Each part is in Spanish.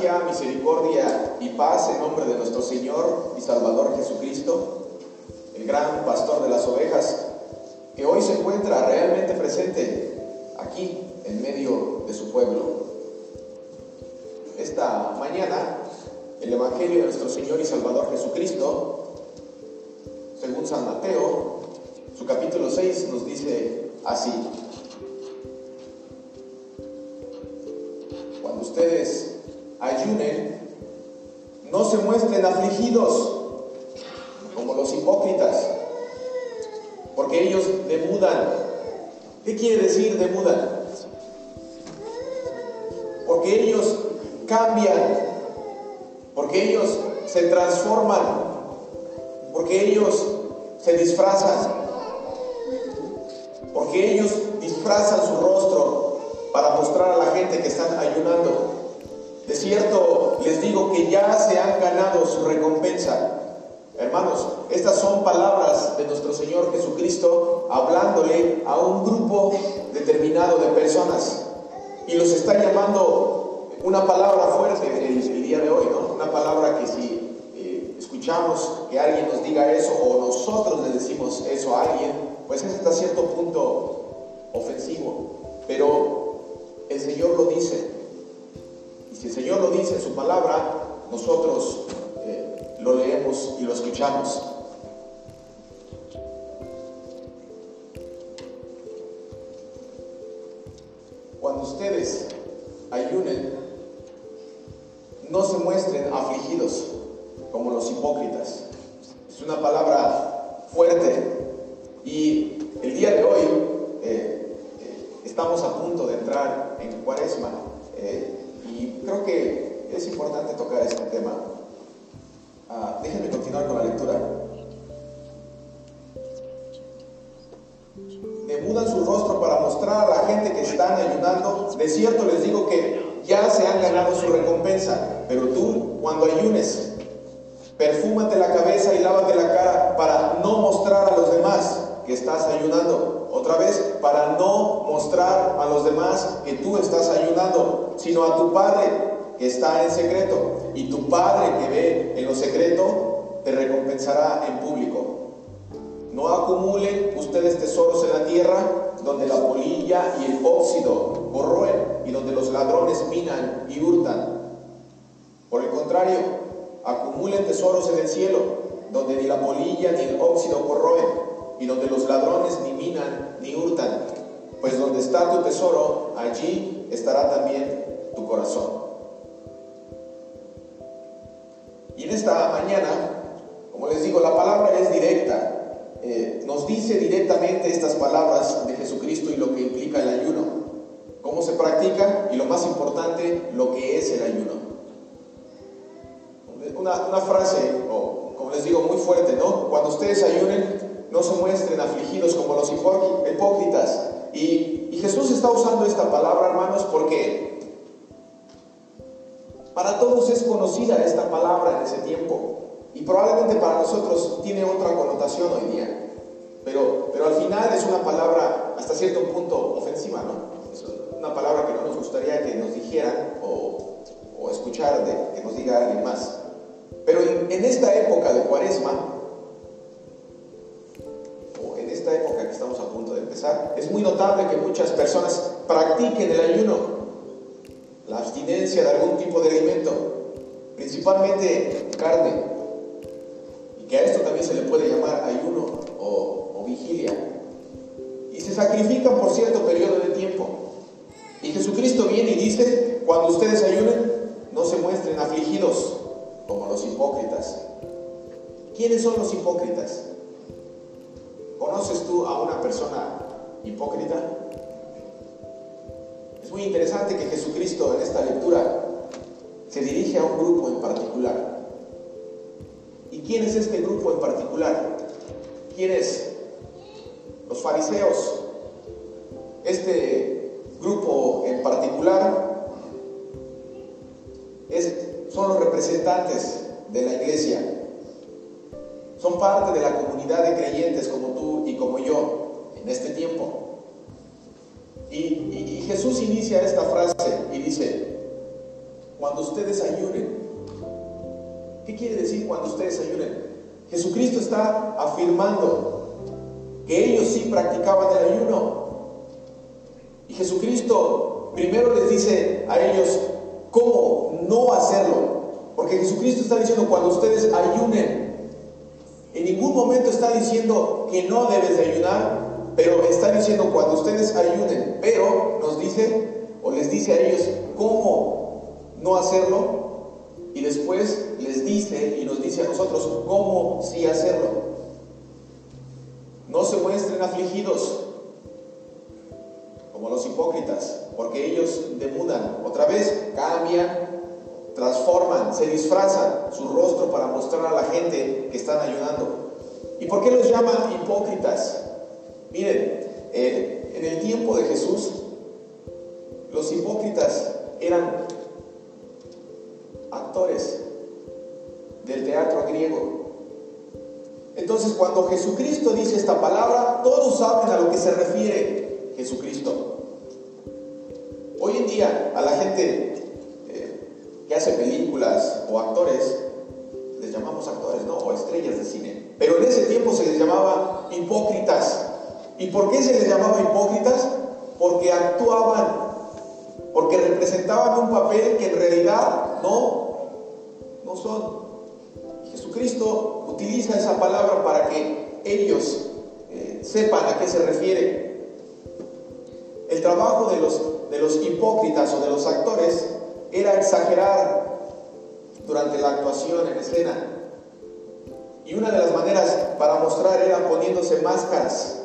Misericordia y paz en nombre de nuestro Señor y Salvador Jesucristo, el gran pastor de las ovejas, que hoy se encuentra realmente presente aquí en medio de su pueblo. Esta mañana, el Evangelio de nuestro Señor y Salvador Jesucristo, según San Mateo, su capítulo 6 nos dice así. No se muestren afligidos como los hipócritas, porque ellos demudan. ¿Qué quiere decir demudan? Porque ellos cambian, porque ellos se transforman, porque ellos se disfrazan, porque ellos disfrazan su rostro para mostrar a la gente que están ayunando. De cierto, les digo que ya se han ganado su recompensa. Hermanos, estas son palabras de nuestro Señor Jesucristo hablándole a un grupo determinado de personas. Y los está llamando una palabra fuerte el, el día de hoy, ¿no? Una palabra que si eh, escuchamos que alguien nos diga eso o nosotros le decimos eso a alguien, pues es hasta cierto punto ofensivo. Pero el Señor lo dice. Si el Señor lo dice en su palabra, nosotros eh, lo leemos y lo escuchamos. Cuando ustedes ayunen, no se muestren afligidos como los hipócritas. Es una palabra fuerte y De cierto les digo que ya se han ganado su recompensa. Pero tú, cuando ayunes, perfúmate la cabeza y lávate la cara para no mostrar a los demás que estás ayunando. Otra vez, para no mostrar a los demás que tú estás ayunando, sino a tu Padre que está en secreto. Y tu Padre que ve en lo secreto te recompensará en público. No acumulen ustedes tesoros en la tierra donde la polilla y el óxido corroen y donde los ladrones minan y hurtan. Por el contrario, acumulen tesoros en el cielo donde ni la polilla ni el óxido corroen y donde los ladrones ni minan ni hurtan. Pues donde está tu tesoro, allí estará también tu corazón. Y en esta mañana, como les digo, la palabra es directa. Eh, nos dice directamente estas palabras de Jesucristo y lo que implica el ayuno, cómo se practica y lo más importante, lo que es el ayuno. Una, frase, o como les digo, muy fuerte, ¿no? Cuando ustedes ayunen, no se muestren afligidos como los hipócritas. Y, y Jesús está usando esta palabra, hermanos, porque para todos es conocida esta palabra en ese tiempo. Y probablemente para nosotros tiene otra connotación hoy día. Pero, pero al final es una palabra hasta cierto punto ofensiva, ¿no? Es una palabra que no nos gustaría que nos dijeran o, o escuchar de, que nos diga alguien más. Pero en, esta época de cuaresma, o en esta época que estamos a punto de empezar, es muy notable que muchas personas practiquen el ayuno, la abstinencia de algún tipo de alimento, principalmente carne, y que a esto también se le puede llamar ayuno o, o vigilia, y se sacrifican por cierto periodo de tiempo. Y Jesucristo viene y dice, cuando ustedes ayunen, no se muestren afligidos como los hipócritas. ¿Quiénes son los hipócritas? ¿Conoces tú a una persona hipócrita? Es muy interesante que Jesucristo en esta lectura se dirige a un grupo en particular. ¿Y quién es este grupo en particular? ¿Quiénes? Los fariseos. Este grupo en particular es, son los representantes de la iglesia. Son parte de la comunidad de creyentes como tú y como yo en este tiempo. Y, y, y Jesús inicia esta frase y dice, cuando ustedes ayunen. ¿Qué quiere decir cuando ustedes ayunen? Jesucristo está afirmando que ellos sí practicaban el ayuno. Y Jesucristo primero les dice a ellos cómo no hacerlo. Porque Jesucristo está diciendo cuando ustedes ayunen. En ningún momento está diciendo que no debes de ayunar, pero está diciendo cuando ustedes ayunen. Pero nos dice o les dice a ellos cómo no hacerlo. Y después les dice y nos dice a nosotros cómo sí hacerlo. No se muestren afligidos como los hipócritas, porque ellos demudan, otra vez cambian transforman, se disfrazan su rostro para mostrar a la gente que están ayudando. ¿Y por qué los llaman hipócritas? Miren, eh, en el tiempo de Jesús, los hipócritas eran actores del teatro griego. Entonces, cuando Jesucristo dice esta palabra, todos saben a lo que se refiere Jesucristo. Hoy en día a la gente hace películas o actores, les llamamos actores, ¿no? O estrellas de cine. Pero en ese tiempo se les llamaba hipócritas. ¿Y por qué se les llamaba hipócritas? Porque actuaban, porque representaban un papel que en realidad no, no son. Jesucristo utiliza esa palabra para que ellos eh, sepan a qué se refiere. El trabajo de los, de los hipócritas o de los actores era exagerar durante la actuación en escena. Y una de las maneras para mostrar era poniéndose máscaras.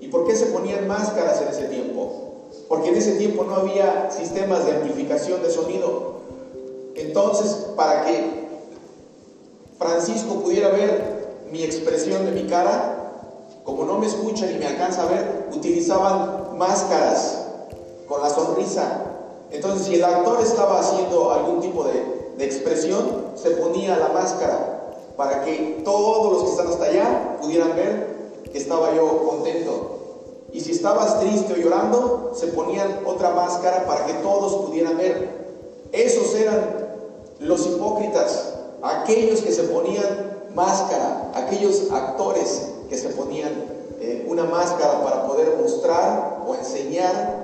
¿Y por qué se ponían máscaras en ese tiempo? Porque en ese tiempo no había sistemas de amplificación de sonido. Entonces, para que Francisco pudiera ver mi expresión de mi cara, como no me escucha ni me alcanza a ver, utilizaban máscaras con la sonrisa entonces, si el actor estaba haciendo algún tipo de, expresión, se ponía la máscara para que todos los que están hasta allá pudieran ver que estaba yo contento. Y si estabas triste o llorando, se ponían otra máscara para que todos pudieran ver. Esos eran los hipócritas, aquellos que se ponían máscara, aquellos actores que se ponían eh, una máscara para poder mostrar o enseñar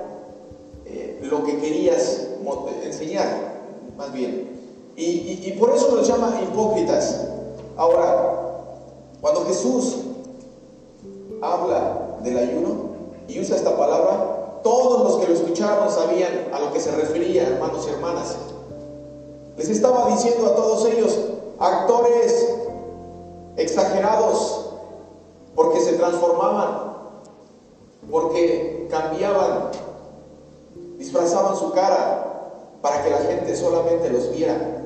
lo que querías enseñar, más bien. Y, por eso los llama hipócritas. Ahora, cuando Jesús habla del ayuno y usa esta palabra, todos los que lo escucharon sabían a lo que se refería, hermanos y hermanas. Les estaba diciendo a todos ellos, actores exagerados, porque se transformaban, porque cambiaban disfrazaban su cara para que la gente solamente los viera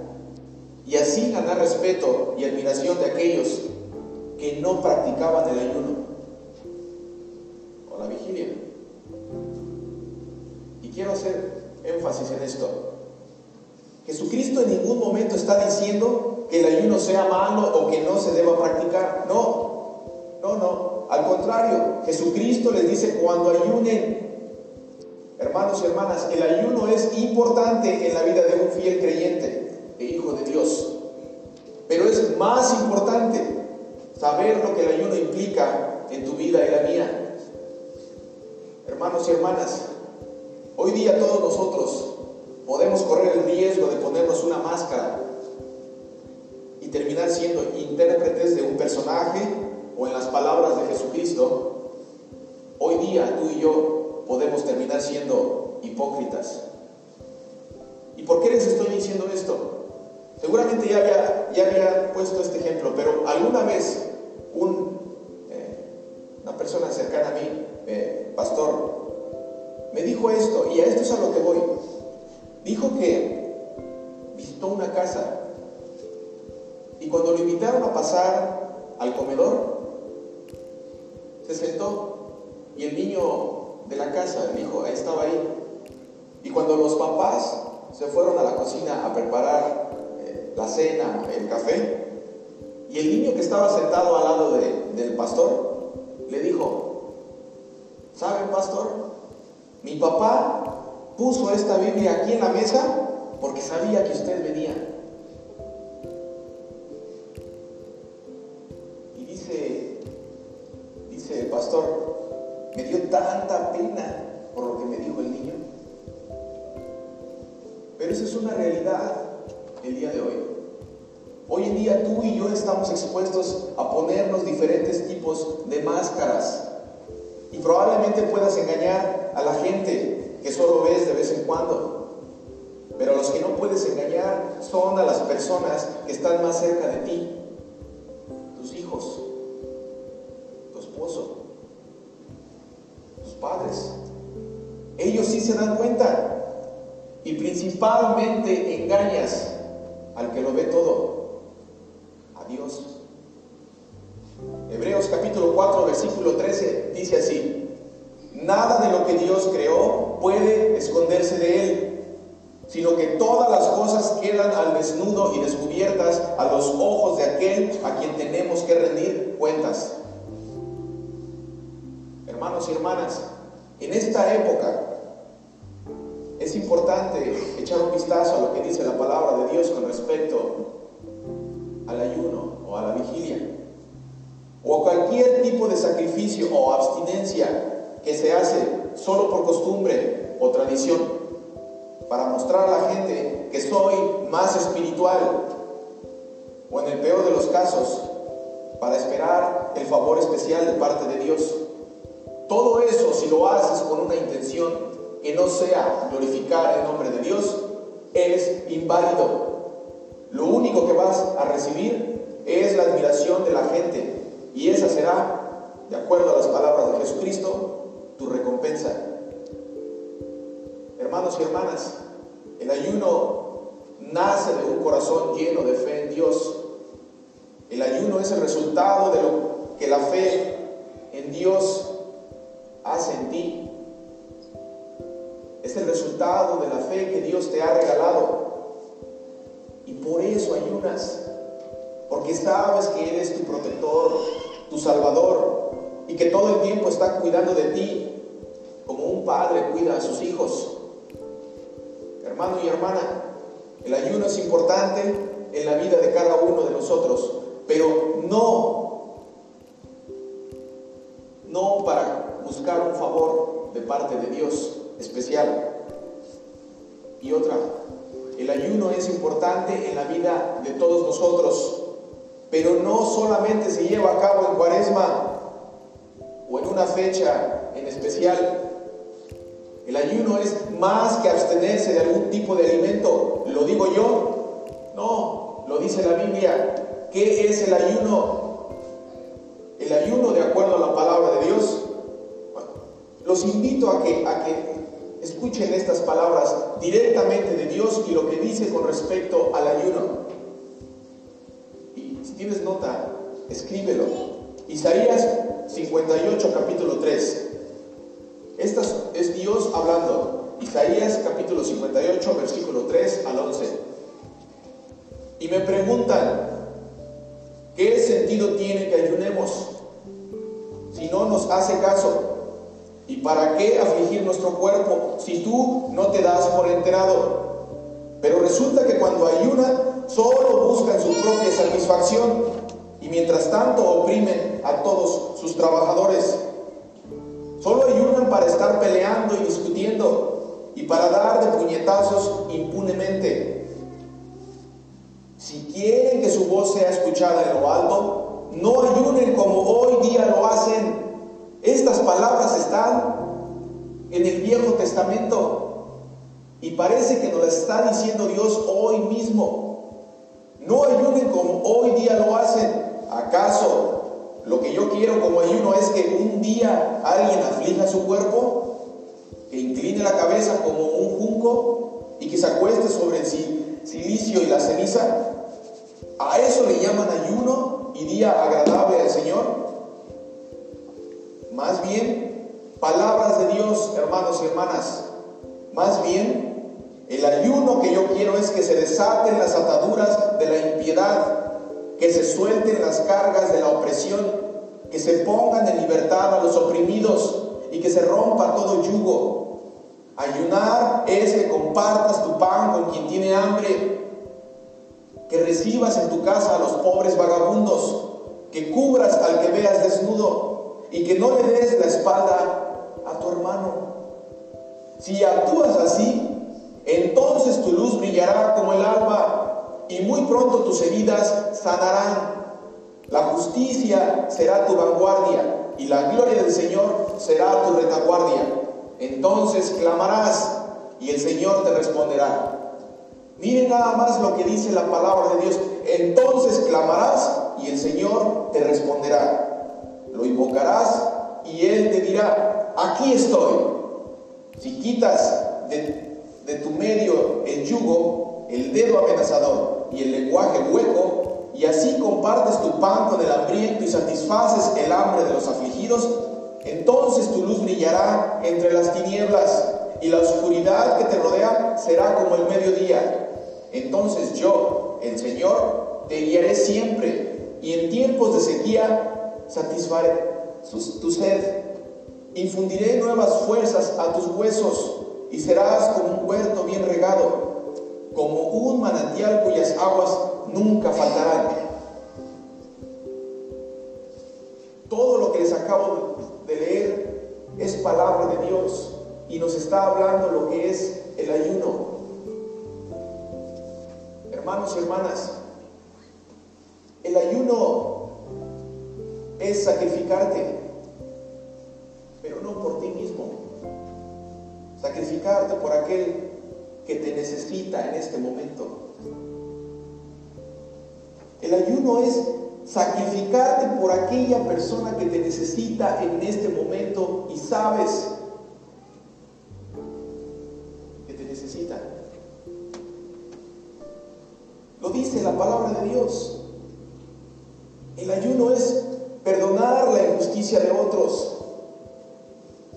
y así ganar respeto y admiración de aquellos que no practicaban el ayuno o la vigilia. Y quiero hacer énfasis en esto. Jesucristo en ningún momento está diciendo que el ayuno sea malo o que no se deba practicar. No, no, no. Al contrario, Jesucristo les dice, cuando ayunen, Hermanos y hermanas, el ayuno es importante en la vida de un fiel creyente e hijo de Dios. Pero es más importante saber lo que el ayuno implica en tu vida y la mía. Hermanos y hermanas, hoy día todos nosotros podemos correr el riesgo de ponernos una máscara y terminar siendo intérpretes de un personaje o en las palabras de Jesucristo. Hoy día tú y yo podemos terminar siendo hipócritas. ¿Y por qué les estoy diciendo esto? Seguramente ya había, ya había puesto este ejemplo, pero alguna vez eh, una persona cercana a mí, eh, pastor, me dijo esto, y a esto es a lo que voy. Dijo que visitó una casa y cuando lo invitaron a pasar al comedor, se sentó y el niño de la casa, el hijo estaba ahí. Y cuando los papás se fueron a la cocina a preparar eh, la cena, el café, y el niño que estaba sentado al lado del pastor le dijo, ¿saben pastor? Mi papá puso esta Biblia aquí en la mesa porque sabía que usted venía. Estamos expuestos a ponernos diferentes tipos de máscaras y probablemente puedas engañar a la gente que solo ves de vez en cuando. Pero los que no puedes engañar son a las personas que están más cerca de ti, tus hijos, tu esposo, tus padres. Ellos sí se dan cuenta y principalmente engañas al que lo ve todo, Dios. Hebreos capítulo 4, versículo 13 dice así, nada de lo que Dios creó puede esconderse de Él, sino que todas las cosas quedan al desnudo y descubiertas a los ojos de aquel a quien tenemos que rendir cuentas. Hermanos y hermanas, en esta época es importante echar un vistazo a lo que dice la palabra de Dios con respecto o a la vigilia o cualquier tipo de sacrificio o abstinencia que se hace solo por costumbre o tradición para mostrar a la gente que soy más espiritual o en el peor de los casos para esperar el favor especial de parte de Dios. Todo eso si lo haces con una intención que no sea glorificar el nombre de Dios es inválido. Lo único que vas a recibir es la admiración de la gente y esa será, de acuerdo a las palabras de Jesucristo, tu recompensa. Hermanos y hermanas, el ayuno nace de un corazón lleno de fe en Dios. El ayuno es el resultado de lo que la fe en Dios hace en ti. Es el resultado de la fe que Dios te ha regalado. Y por eso ayunas. Porque sabes que Él es tu protector, tu Salvador, y que todo el tiempo está cuidando de ti, como un padre cuida a sus hijos. Hermano y hermana, el ayuno es importante en la vida de cada uno de nosotros, pero no, no para buscar un favor de parte de Dios especial. Y otra, en la vida de todos nosotros, pero no solamente se lleva a cabo en cuaresma o en una fecha en especial. El ayuno es más que abstenerse de algún tipo de alimento. ¿Lo digo yo? No, lo dice la Biblia. ¿Qué es el ayuno? El ayuno de acuerdo a la palabra de Dios. los invito a que, a que escuchen estas palabras directamente de Dios y lo que dice con respecto al ayuno tienes nota, escríbelo. Isaías 58, capítulo 3. Esta es Dios hablando. Isaías capítulo 58, versículo 3 al 11. Y me preguntan, ¿qué sentido tiene que ayunemos si no nos hace caso? ¿Y para qué afligir nuestro cuerpo si tú no te das por enterado? Pero resulta que cuando ayunan, solo buscan su propia satisfacción y mientras tanto oprimen a todos sus trabajadores. Solo ayunan para estar peleando y discutiendo y para dar de puñetazos impunemente. Si quieren que su voz sea escuchada en lo alto, no ayunen como hoy día lo hacen. Estas palabras están en el Viejo Testamento y parece que nos las está diciendo Dios hoy mismo. No ayunen como hoy día lo hacen. ¿Acaso lo que yo quiero como ayuno es que un día alguien aflija su cuerpo, que incline la cabeza como un junco y que se acueste sobre el silicio y la ceniza? ¿A eso le llaman ayuno y día agradable al Señor? Más bien, palabras de Dios, hermanos y hermanas, más bien el ayuno que yo quiero es que se desaten las ataduras de la impiedad, que se suelten las cargas de la opresión, que se pongan en libertad a los oprimidos y que se rompa todo yugo. Ayunar es que compartas tu pan con quien tiene hambre, que recibas en tu casa a los pobres vagabundos, que cubras al que veas desnudo y que no le des la espalda a tu hermano. Si actúas así, entonces tu luz brillará como el alba y muy pronto tus heridas sanarán. La justicia será tu vanguardia y la gloria del Señor será tu retaguardia. Entonces clamarás y el Señor te responderá. Miren nada más lo que dice la palabra de Dios. Entonces clamarás y el Señor te responderá. Invocarás y Él te dirá, aquí estoy. Si quitas de, de tu medio el yugo, el dedo amenazador y el lenguaje hueco, y así compartes tu pan con el hambriento y satisfaces el hambre de los afligidos, entonces tu luz brillará entre las tinieblas y la oscuridad que te rodea será como el mediodía. Entonces yo, el Señor, te guiaré siempre y en tiempos de sequía satisfaré tu sed. Infundiré nuevas fuerzas a tus huesos y serás como un huerto bien regado, como un manantial cuyas aguas nunca faltarán. Todo lo que les acabo de leer es palabra de Dios y nos está hablando lo que es el ayuno. Hermanos y hermanas, el ayuno es sacrificarte, pero no por ti mismo. Sacrificarte por aquel que te necesita en este momento. El ayuno es sacrificarte por aquella persona que te necesita en este momento y sabes que te necesita. Lo dice la palabra de Dios. El ayuno es perdonar la injusticia de otros,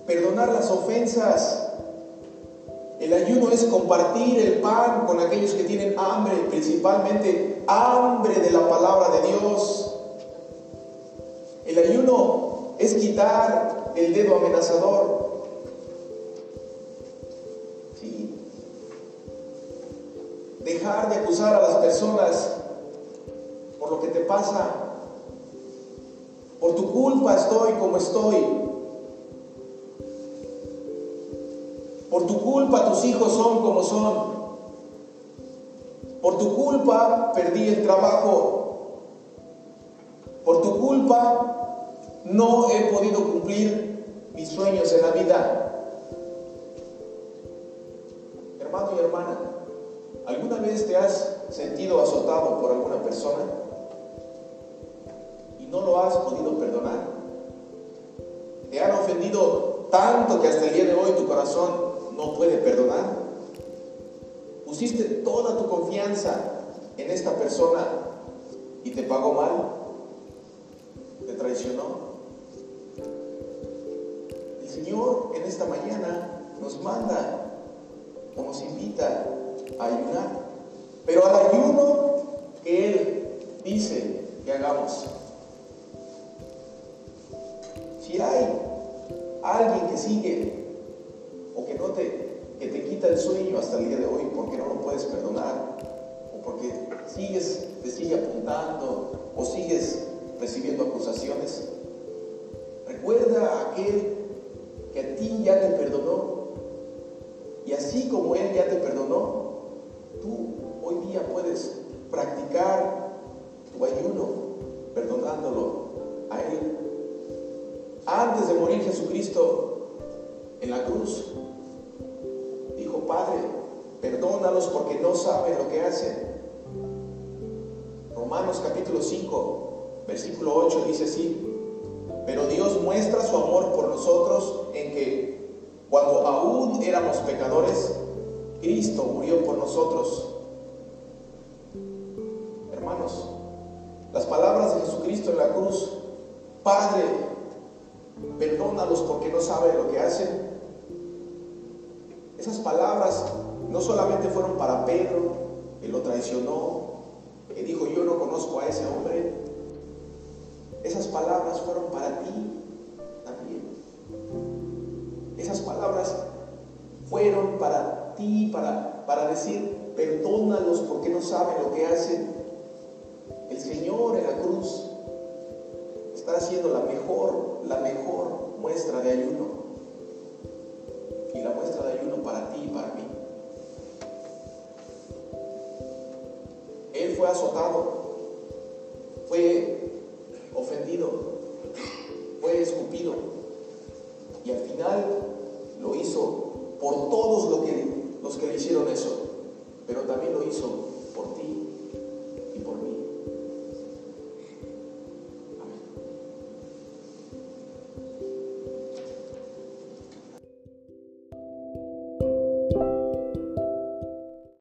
perdonar las ofensas. El ayuno es compartir el pan con aquellos que tienen hambre, principalmente hambre de la palabra de Dios. El ayuno es quitar el dedo amenazador. Dejar de acusar a las personas por lo que te pasa. Por tu culpa estoy como estoy. Hijos son como son. Por tu culpa perdí el trabajo. Por tu culpa no he podido cumplir mis sueños en la vida. Hermano y hermana, ¿alguna vez te has sentido azotado por alguna persona y no lo has podido perdonar? ¿Te han ofendido tanto que hasta el día de hoy tu corazón no puede perdonar? ¿Pusiste toda tu confianza en esta persona y te pagó mal? ¿Te traicionó? El Señor en esta mañana nos manda o nos invita a ayunar, pero al ayuno que Él dice que hagamos. Si hay alguien que sigue que te, quita el sueño hasta el día de hoy porque no lo puedes perdonar, o porque sigues, te sigue apuntando, o sigues recibiendo acusaciones, recuerda a aquel que a ti ya te perdonó. Y así como Él ya te perdonó, tú hoy día puedes practicar tu ayuno perdonándolo a Él. Antes de morir Jesucristo en la cruz, perdónalos porque no saben lo que hacen. Romanos capítulo 5, versículo 8 dice así, pero Dios muestra su amor por nosotros en que cuando aún éramos pecadores, Cristo murió por nosotros. Hermanos, las palabras de Jesucristo en la cruz, Padre, perdónalos porque no saben lo que hacen. Esas palabras no solamente fueron para Pedro, que lo traicionó, que dijo, yo no conozco a ese hombre. Esas palabras fueron para ti también. Esas palabras fueron para ti, para, para decir, perdónalos porque no saben lo que hacen. El Señor en la cruz está haciendo la mejor, la mejor muestra de ayuno. Y la muestra de ayuno para ti y para mí. Fue azotado, fue ofendido, fue escupido. Y al final lo hizo por todos los que, le hicieron eso, pero también lo hizo